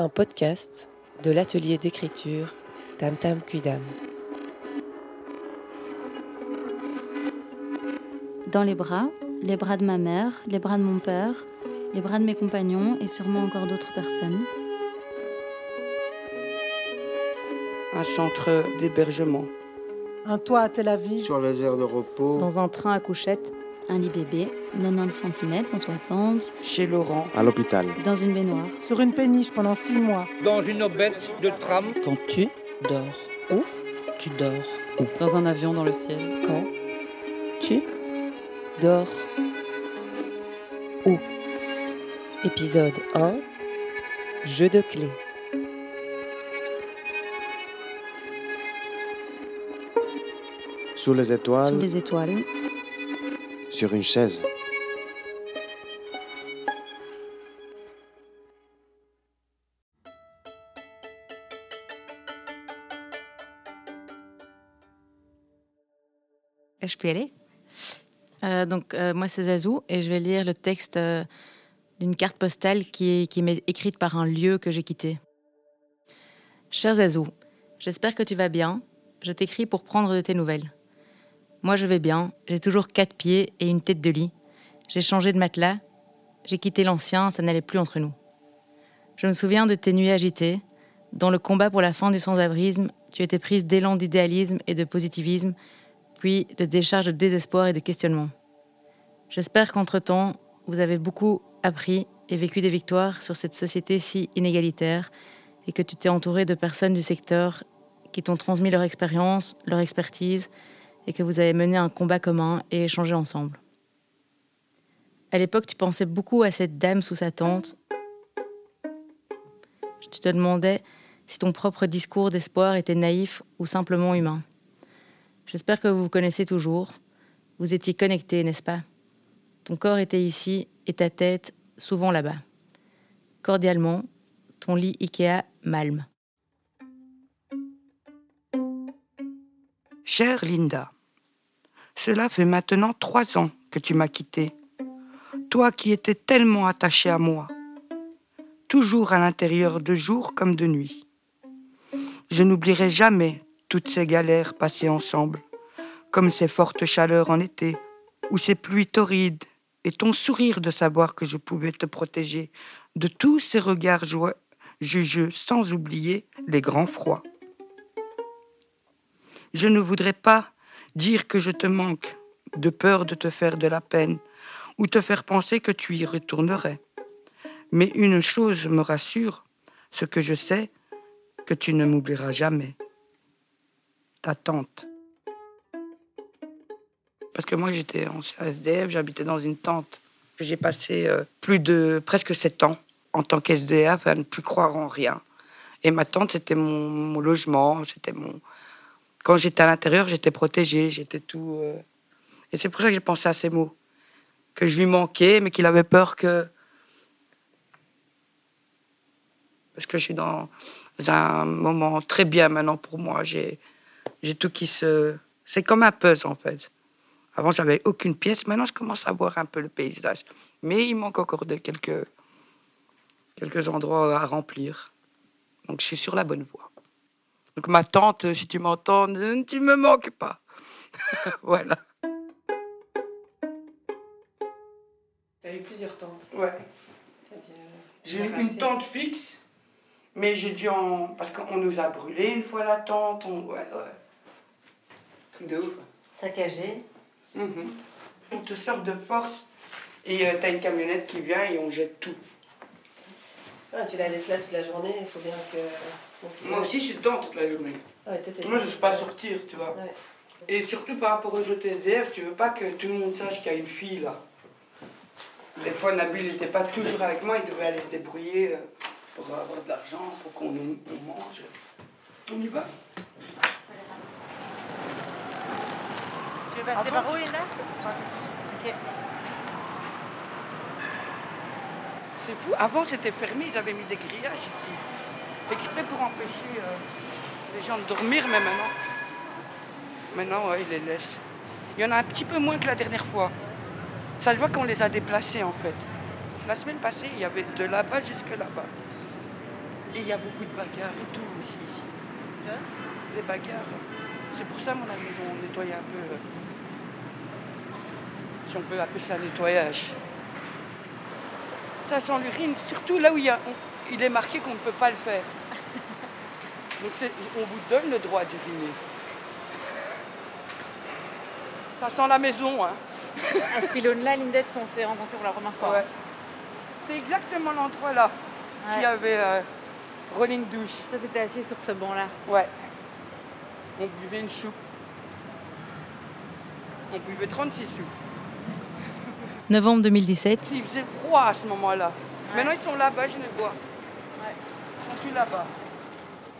un podcast de l'atelier d'écriture Tam Tam Cuidam. Dans les bras, les bras de ma mère, les bras de mon père, les bras de mes compagnons et sûrement encore d'autres personnes. Un centre d'hébergement. Un toit à Tel Aviv. Sur les aires de repos. Dans un train à couchette. Un lit bébé, 90 cm, 160. Chez Laurent. À l'hôpital. Dans une baignoire. Sur une péniche pendant six mois. Dans une aubette de tram. Quand tu dors où? Tu dors où? Dans un avion dans le ciel. Quand tu dors où? Épisode 1 Jeu de clés. Sous les étoiles. Sous les étoiles. Sur une chaise. Je peux y aller? Euh, Donc, euh, moi, c'est Zazou et je vais lire le texte euh, d'une carte postale qui, qui m'est écrite par un lieu que j'ai quitté. Cher Zazou, j'espère que tu vas bien. Je t'écris pour prendre de tes nouvelles. Moi, je vais bien. J'ai toujours quatre pieds et une tête de lit. J'ai changé de matelas. J'ai quitté l'ancien, ça n'allait plus entre nous. Je me souviens de tes nuits agitées. Dans le combat pour la fin du sans-abrisme, tu étais prise d'élan d'idéalisme et de positivisme, puis de décharge de désespoir et de questionnement. J'espère qu'entre-temps, vous avez beaucoup appris et vécu des victoires sur cette société si inégalitaire et que tu t'es entouré de personnes du secteur qui t'ont transmis leur expérience, leur expertise et que vous avez mené un combat commun et échangé ensemble. À l'époque, tu pensais beaucoup à cette dame sous sa tente. Tu te demandais si ton propre discours d'espoir était naïf ou simplement humain. J'espère que vous vous connaissez toujours. Vous étiez connectés, n'est-ce pas? Ton corps était ici et ta tête souvent là-bas. Cordialement, ton lit Ikea Malm. Chère Linda, cela fait maintenant trois ans que tu m'as quittée. Toi qui étais tellement attachée à moi, toujours à l'intérieur de jour comme de nuit. Je n'oublierai jamais toutes ces galères passées ensemble, comme ces fortes chaleurs en été, ou ces pluies torrides, et ton sourire de savoir que je pouvais te protéger de tous ces regards joyeux, jugeux, sans oublier les grands froids. Je ne voudrais pas dire que je te manque, de peur de te faire de la peine, ou te faire penser que tu y retournerais. Mais une chose me rassure, ce que je sais, que tu ne m'oublieras jamais. Ta tante. Parce que moi j'étais en SDF, j'habitais dans une tente. J'ai passé euh, plus de presque sept ans en tant qu'SDF à ne plus croire en rien. Et ma tante, c'était mon, mon logement, c'était mon. Quand j'étais à l'intérieur, j'étais protégée, j'étais tout. euh, Et c'est pour ça que j'ai pensé à ces mots. Que je lui manquais, mais qu'il avait peur que. Parce que je suis dans un moment très bien maintenant pour moi. J'ai tout qui se. C'est comme un puzzle en fait. Avant, j'avais aucune pièce. Maintenant, je commence à voir un peu le paysage. Mais il manque encore de quelques, quelques endroits à remplir. Donc, je suis sur la bonne voie. Donc, ma tante, si tu m'entends, ne- tu me manques pas. voilà. Tu as eu plusieurs tantes. Ouais. J'ai eu une tente fixe, mais j'ai dû en. Parce qu'on nous a brûlé une fois la tente. On... Ouais, ouais. Truc de ouf. Saccagé. Mhm. On te sort de force et euh, t'as une camionnette qui vient et on jette tout. Ah, tu la laisses là toute la journée, il faut bien que. Moi aussi, je suis dedans toute la journée. Ah ouais, Moi, je ne sais pas sortir, tu vois. Ouais. Et surtout par rapport aux autres SDF, tu veux pas que tout le monde sache qu'il y a une fille là. Des fois, Nabil n'était pas toujours avec moi, il devait aller se débrouiller euh, pour avoir de l'argent, pour qu'on mange. On y va. Tu veux passer par où, Linda? Ok. C'est fou. Avant, c'était fermé, ils avaient mis des grillages ici. Exprès pour empêcher euh, les gens de dormir, mais maintenant. Maintenant, ouais, ils les laissent. Il y en a un petit peu moins que la dernière fois. Ça se voit qu'on les a déplacés, en fait. La semaine passée, il y avait de là-bas jusque là-bas. Et il y a beaucoup de bagarres et tout aussi ici. Des bagarres. C'est pour ça, mon ami, ont nettoyé un peu. euh, si on peut appeler ça nettoyage. Ça sent l'urine, surtout là où il, y a, on- il est marqué qu'on ne peut pas le faire. Donc on vous donne le droit d'uriner. Ça sent la maison, hein. À ce pylône-là, Lindette, qu'on s'est rencontrés pour la première fois. Ouais. C'est exactement l'endroit là qui Ouais. avait euh, rolling douche. Toi, t'étais assis sur ce banc-là. Ouais. On buvait une soupe. On buvait 36 soupes. Novembre 2017, Il faisait froid à ce moment-là. Maintenant ils sont là-bas, je les vois.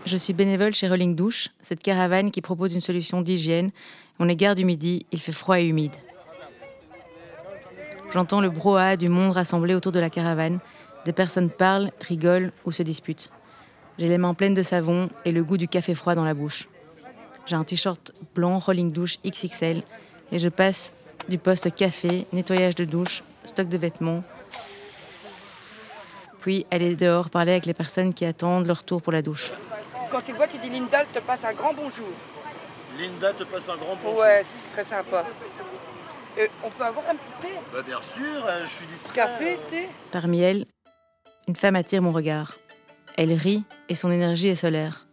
Je suis bénévole chez Rolling Douche, cette caravane qui propose une solution d'hygiène. On est gare du midi, il fait froid et humide. J'entends le brouhaha du monde rassemblé autour de la caravane. Des personnes parlent, rigolent ou se disputent. J'ai les mains pleines de savon et le goût du café froid dans la bouche. J'ai un t-shirt blanc Rolling Douche XXL et je passe du poste café, nettoyage de douche, stock de vêtements. Puis aller dehors parler avec les personnes qui attendent leur tour pour la douche. Quand tu le vois, tu dis Linda, te passe un grand bonjour. Linda te passe un grand bonjour. Ouais, ce serait sympa. Euh, on peut avoir un petit thé Bah, bien sûr, euh, je suis du Café, thé Parmi elles, une femme attire mon regard. Elle rit et son énergie est solaire.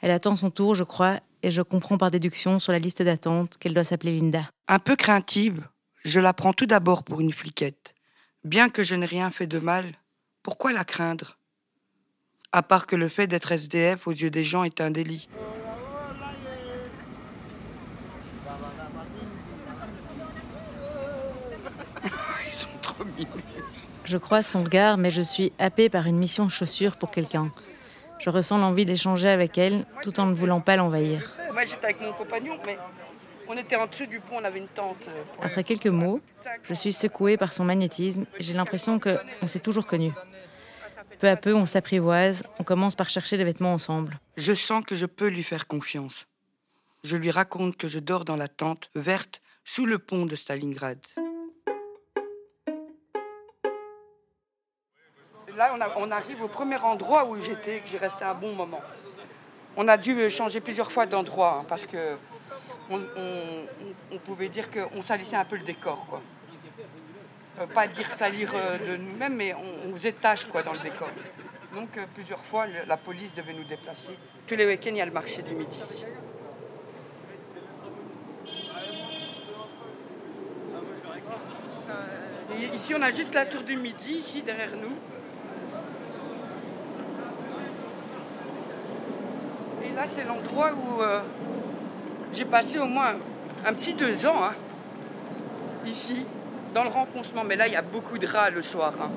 Elle attend son tour, je crois, et je comprends par déduction sur la liste d'attente qu'elle doit s'appeler Linda. Un peu craintive, je la prends tout d'abord pour une fliquette. Bien que je n'ai rien fait de mal, pourquoi la craindre? À part que le fait d'être SDF aux yeux des gens est un délit. Ils sont trop mignons. Je croise son regard, mais je suis happée par une mission chaussure pour quelqu'un. Je ressens l'envie d'échanger avec elle, tout en ne voulant pas l'envahir. Moi j'étais avec mon compagnon, mais on était en dessous du pont, on avait une tente. euh, Après quelques mots, je suis secouée par son magnétisme et j'ai l'impression qu'on s'est toujours connus. Peu à peu, on s'apprivoise, on commence par chercher des vêtements ensemble. Je sens que je peux lui faire confiance. Je lui raconte que je dors dans la tente verte sous le pont de Stalingrad. Là, on, a- on arrive au premier endroit où j'étais, que j'ai resté un bon moment. On a dû changer plusieurs fois d'endroit hein, parce que on, pouvait dire qu'on salissait un peu le décor. Quoi. Euh, pas dire salir euh, de nous-mêmes, mais on, on faisait tâche quoi, dans le décor. Donc euh, plusieurs fois, la police devait nous déplacer. Tous les week-ends, il y a le marché du midi ici. On a juste la tour du midi, ici, derrière nous. Et là, c'est l'endroit où j'ai passé au moins un petit deux ans, hein, ici, dans le renfoncement. Mais là, il y a beaucoup de rats le soir. hein.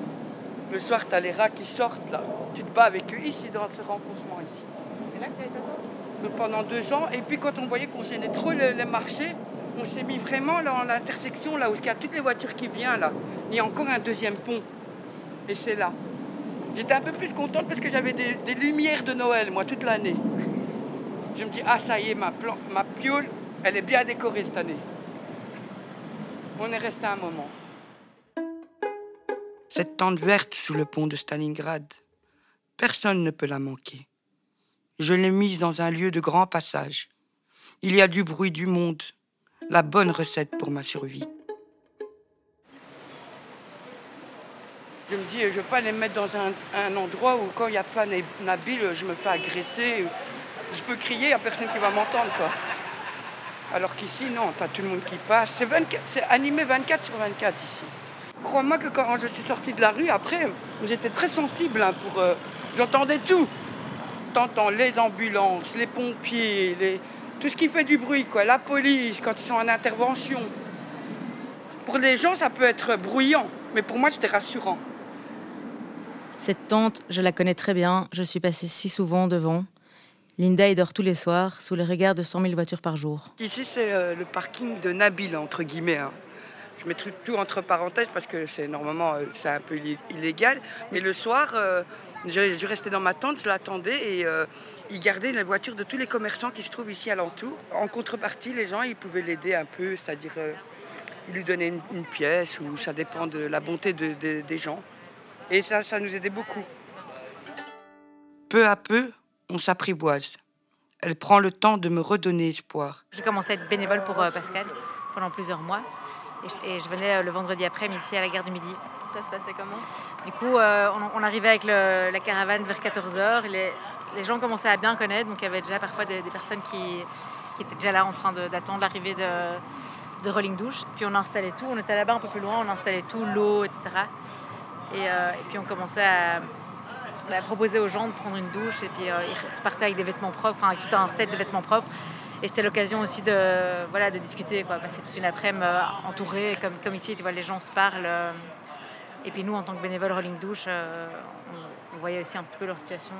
Le soir, tu as les rats qui sortent, là. Tu te bats avec eux ici, dans ce renfoncement, ici. C'est là que tu as été attente Donc, pendant deux ans. Et puis, quand on voyait qu'on gênait trop le- les marchés, on s'est mis vraiment là, en l'intersection, là où il y a toutes les voitures qui viennent, là. Il y a encore un deuxième pont. Et c'est là. J'étais un peu plus contente parce que j'avais des, des lumières de Noël, moi, toute l'année. Je me dis, ah, ça y est, ma, plan- ma piole, elle est bien décorée cette année. On est resté un moment. Cette tente verte sous le pont de Stalingrad, personne ne peut la manquer. Je l'ai mise dans un lieu de grand passage. Il y a du bruit du monde, la bonne recette pour ma survie. Je me dis, je ne veux pas les mettre dans un, un endroit où quand il n'y a pas Nabil, je me fais agresser. Je peux crier, il n'y a personne qui va m'entendre. quoi. Alors qu'ici, non, tu as tout le monde qui passe. C'est 24 c'est animé 24 sur 24 ici. Crois-moi que quand je suis sortie de la rue, après, j'étais très sensible. hein, pour, euh, J'entendais tout. T'entends les ambulances, les pompiers, tout ce qui fait du bruit, quoi. La police, quand ils sont en intervention. Pour les gens, ça peut être bruyant, mais pour moi, c'était rassurant. Cette tente, je la connais très bien, je suis passée si souvent devant. Linda y dort tous les soirs, sous les regards de 100 000 voitures par jour. Ici, c'est euh, le parking de Nabil, entre guillemets. hein. Je mets tout, tout entre parenthèses parce que c'est normalement euh, c'est un peu illé- illégal. Mais le soir, euh, je, je restais dans ma tente, je l'attendais et euh, il gardait les voitures de tous les commerçants qui se trouvent ici alentour. En contrepartie, les gens, ils pouvaient l'aider un peu, c'est-à-dire euh, ils lui donnaient une, une pièce ou ça dépend de la bonté de- de- des gens. Et ça, ça nous aidait beaucoup. Peu à peu, on s'apprivoise. Elle prend le temps de me redonner espoir. J'ai commencé à être bénévole pour euh, Pascal pendant plusieurs mois. Et je, et je venais euh, le vendredi après-midi ici à la gare du Midi. Ça se passait comment? Du coup, euh, on, on arrivait avec le- la caravane vers 14h. Les, les gens commençaient à bien connaître, donc il y avait déjà parfois des, des personnes qui, qui étaient déjà là en train d'attendre l'arrivée de, de Rolling Douche. Puis on installait tout, on était là-bas un peu plus loin, on installait tout, l'eau, etc. Et, euh, et puis on commençait à, à proposer aux gens de prendre une douche et puis euh, ils repartaient avec des vêtements propres, enfin tout un set de vêtements propres. Et c'était l'occasion aussi de, voilà, de discuter, quoi. passer toute une après-midi euh, entourée, comme, ici, tu vois, les gens se parlent. euh, et puis nous, en tant que bénévoles Rolling Douche, on, on voyait aussi un petit peu leur situation.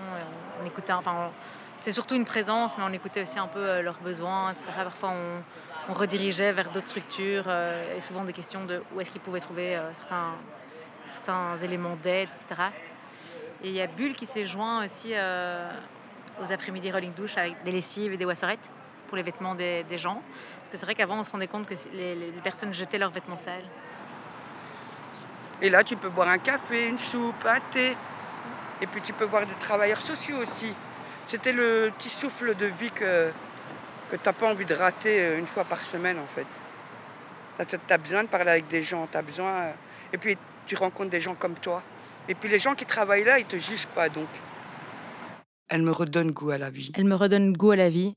on, on écoutait, enfin, on- c'était surtout une présence, mais on écoutait aussi un peu leurs besoins, etc. Parfois, on, on redirigeait vers d'autres structures et souvent des questions de où est-ce qu'ils pouvaient trouver certains éléments d'aide, etc. Il y a Bulle qui s'est joint aussi euh, aux après-midi Rolling Douche avec des lessives et des wasserettes pour les vêtements des, gens. Parce que c'est vrai qu'avant, on se rendait compte que les, les personnes jetaient leurs vêtements sales. Et là, tu peux boire un café, une soupe, un thé. Et puis tu peux voir des travailleurs sociaux aussi. C'était le petit souffle de vie que, que tu n'as pas envie de rater euh, une fois par semaine en fait. Tu as besoin de parler avec des gens, tu as besoin... euh, Et puis tu rencontres des gens comme toi. Et puis les gens qui travaillent là, ils te jugent pas donc. Elle me redonne goût à la vie. Elle me redonne goût à la vie.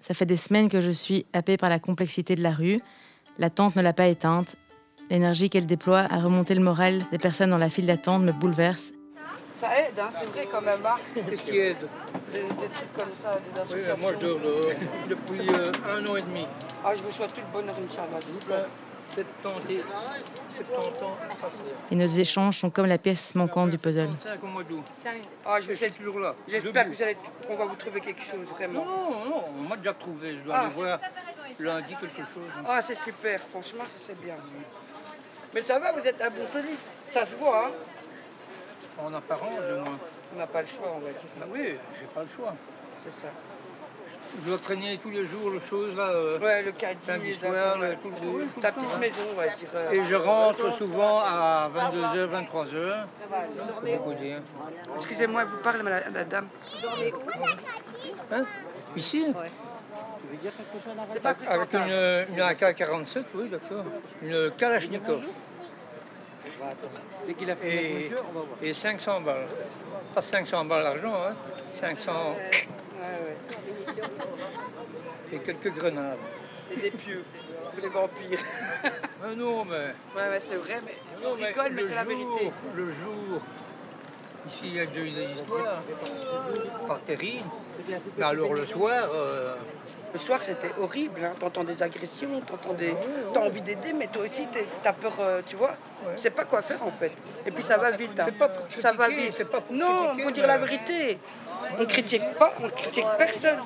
Ça fait des semaines que je suis happée par la complexité de la rue. La tente ne l'a pas éteinte. L'énergie qu'elle déploie à remonter le moral des personnes dans la file d'attente me bouleverse. Ça aide, hein, c'est vrai quand même. hein. Qu'est-ce qui aide? Des, des trucs comme ça, des Oui, associations. moi je dors dehors depuis euh, un an et demi. Ah, je vous souhaite tout le bonheur, Inch'Allah. S'il vous plaît. 70, 70 ans passés. Et nos échanges sont comme la pièce manquante du puzzle. 5 au mois d'août. Ah, je suis toujours là. J'espère que debout. vous allez, qu'on va vous trouver quelque chose, vraiment. Non, non, on m'a déjà trouvé. Je dois Ah. aller voir lundi quelque chose. Ah, c'est super, franchement, ça, c'est bien. Mais ça va, vous êtes un bon solide. Ça se voit, hein En apparence, du moins. On n'a pas le choix, on va dire. Bah oui, j'ai pas le choix. C'est ça. Je dois traîner tous les jours les choses là. euh, Ouais, le caddie, Samedi les soir, le- ouais. tout le- tout le ta petite maison, on va dire. euh. Et je rentre souvent à 22h, 23h. Faut beaucoup dire. Excusez-moi, vous parlez, la, la dame. Hein? Ici? C'est pas Avec une, une AK-47, oui, d'accord. Une Kalachnikov. Dès qu'il a fait Et, on va voir. et 500 balles. Pas 500 balles d'argent, hein. 500 Ouais, ouais. et quelques grenades. Et des pieux, pour les vampires. Ah non, mais, Ouais, ouais, c'est vrai, mais on non, mais rigole, mais c'est la vérité. Le jour, ici il y a déjà eu des histoires, pas terribles. Mais alors le soir, euh, Le soir, c'était horrible. Hein. T'entends des agressions, t'entends des... t'as envie d'aider, mais toi aussi, t'as peur, euh, tu vois. Tu sais pas quoi faire, en fait. Et puis ça va vite. hein. C'est pas pour ça va vite. c'est pas pour non, critiquer, faut dire la mais- vérité. On critique pas, on critique personne.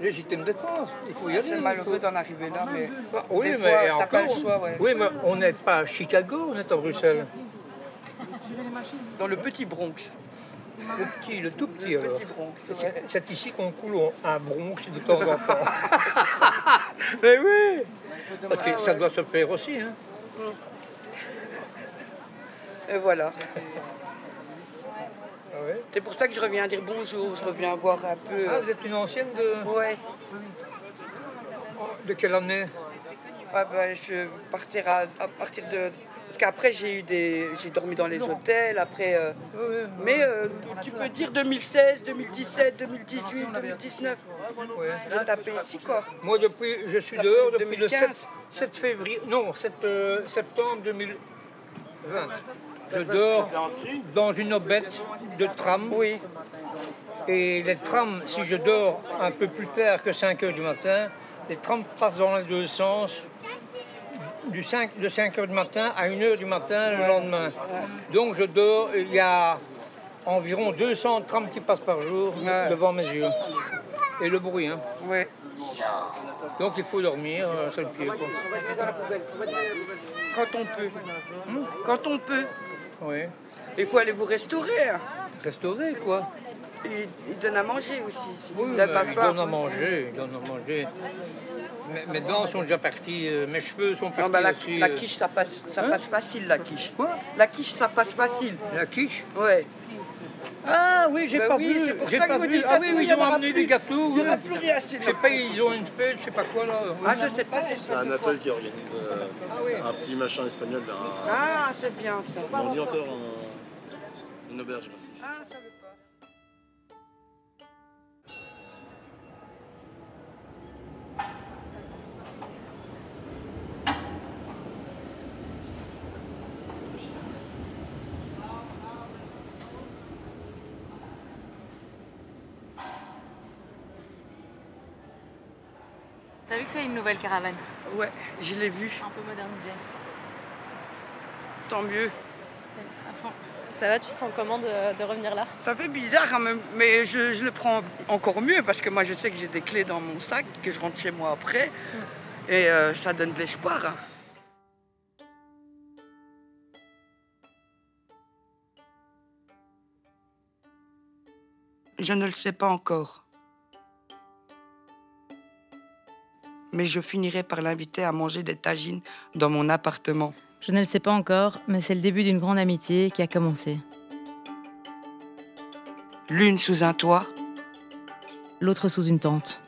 légitime défense, il faut y aller. C'est malheureux d'en arriver là, mais Ah, oui, des mais fois, encore, t'as pas le choix, ouais. oui, mais on n'est pas à Chicago, on est à Bruxelles. Dans le petit Bronx. Le petit, le tout petit Le alors. petit Bronx, c'est ici qu'on coule un Bronx de temps en temps. Mais oui Parce que ça doit se faire aussi. Hein. Et voilà. Ouais. C'est pour ça que je reviens dire bonjour, je reviens voir un peu. Ah, vous êtes une ancienne de, Ouais. de quelle année? Ah ben, je partirai à, à partir de. Parce qu'après, j'ai eu des. J'ai dormi dans les hôtels, après. euh, Mais euh, tu peux dire 2016, 2017, 2018, 2019. ouais. J'ai tapé ici, quoi. Moi, depuis, je suis dehors depuis le 2015. 7, 7 février, non, 7 euh, septembre 2020. Je dors dans une aubette de tram. Oui. Et les trams, si je dors un peu plus tard que 5 heures du matin, les trams passent dans les deux sens du 5, de 5 heures du matin à 1 heure du matin le lendemain. Donc je dors, il y a environ 200 trams qui passent par jour Ouais. devant mes yeux. Et le bruit, hein. Ouais. Donc il faut dormir, euh, sur le pied. Quoi. Quand on peut. Quand on peut. Oui. Il faut aller vous restaurer. hein. Restaurer, quoi? Ils, ils donnent à manger aussi. ici. Oui, ils donnent à manger, ils donnent à manger. Mes, mes dents sont déjà parties, euh, mes cheveux sont partis Non, bah, la, aussi. la euh. quiche, ça passe, ça Hein? passe facile, la quiche. Quoi? La quiche, ça passe facile. La quiche? Ouais. Ah oui, j'ai Bah pas oui, vu. c'est pour ça pas qu'ils me vu. disent Ah ça, oui, oui, il ils y ont amené des gâteaux. Il y aura plus rien, Je sais pas, ils ont une fête, je sais pas quoi là. Ah, je sais pas. C'est un atelier qui organise euh, Ah oui. un petit machin espagnol un. Ah, c'est bien ça. On dit encore un- Une auberge, merci. Ah, T'as vu que c'est une nouvelle caravane? Ouais, je l'ai vu. Un peu modernisée. Tant mieux. À fond. Ça va, tu sens comment de, de revenir là? Ça fait bizarre quand même, mais je, je le prends encore mieux parce que moi je sais que j'ai des clés dans mon sac, que je rentre chez moi après. Et euh, ça donne de l'espoir. hein. Je ne le sais pas encore. Mais je finirai par l'inviter à manger des tagines dans mon appartement. Je ne le sais pas encore, mais c'est le début d'une grande amitié qui a commencé. L'une sous un toit, L'autre sous une tente.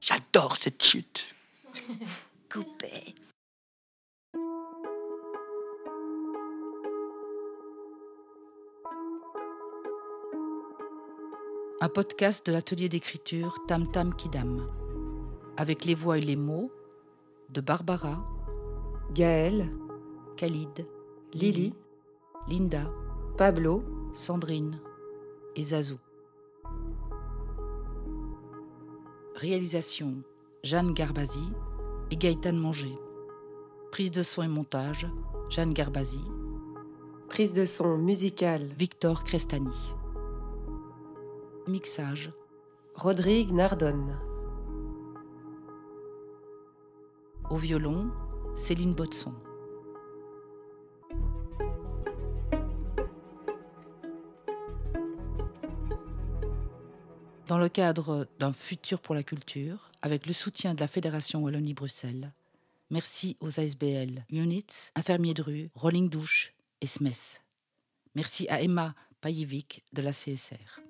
j'adore cette chute. Un podcast de l'atelier d'écriture Tam Tam Kidam. Avec les voix et les mots de Barbara, Gaël, Khalid, Lily, Linda, Pablo, Sandrine et Zazou. Réalisation Jeanne Garbazi et Gaëtan Manger. Prise de son et montage Jeanne Garbazi, prise de son musicale, Victor Crestani. Mixage Rodrigue Nardone. Au violon, Céline Botson. Dans le cadre d'un futur pour la culture, avec le soutien de la Fédération Wallonie-Bruxelles, merci aux ASBL Units, Infirmiers de rue, Rolling Douche et SMES. Merci à Emma Pajevic de la CSR.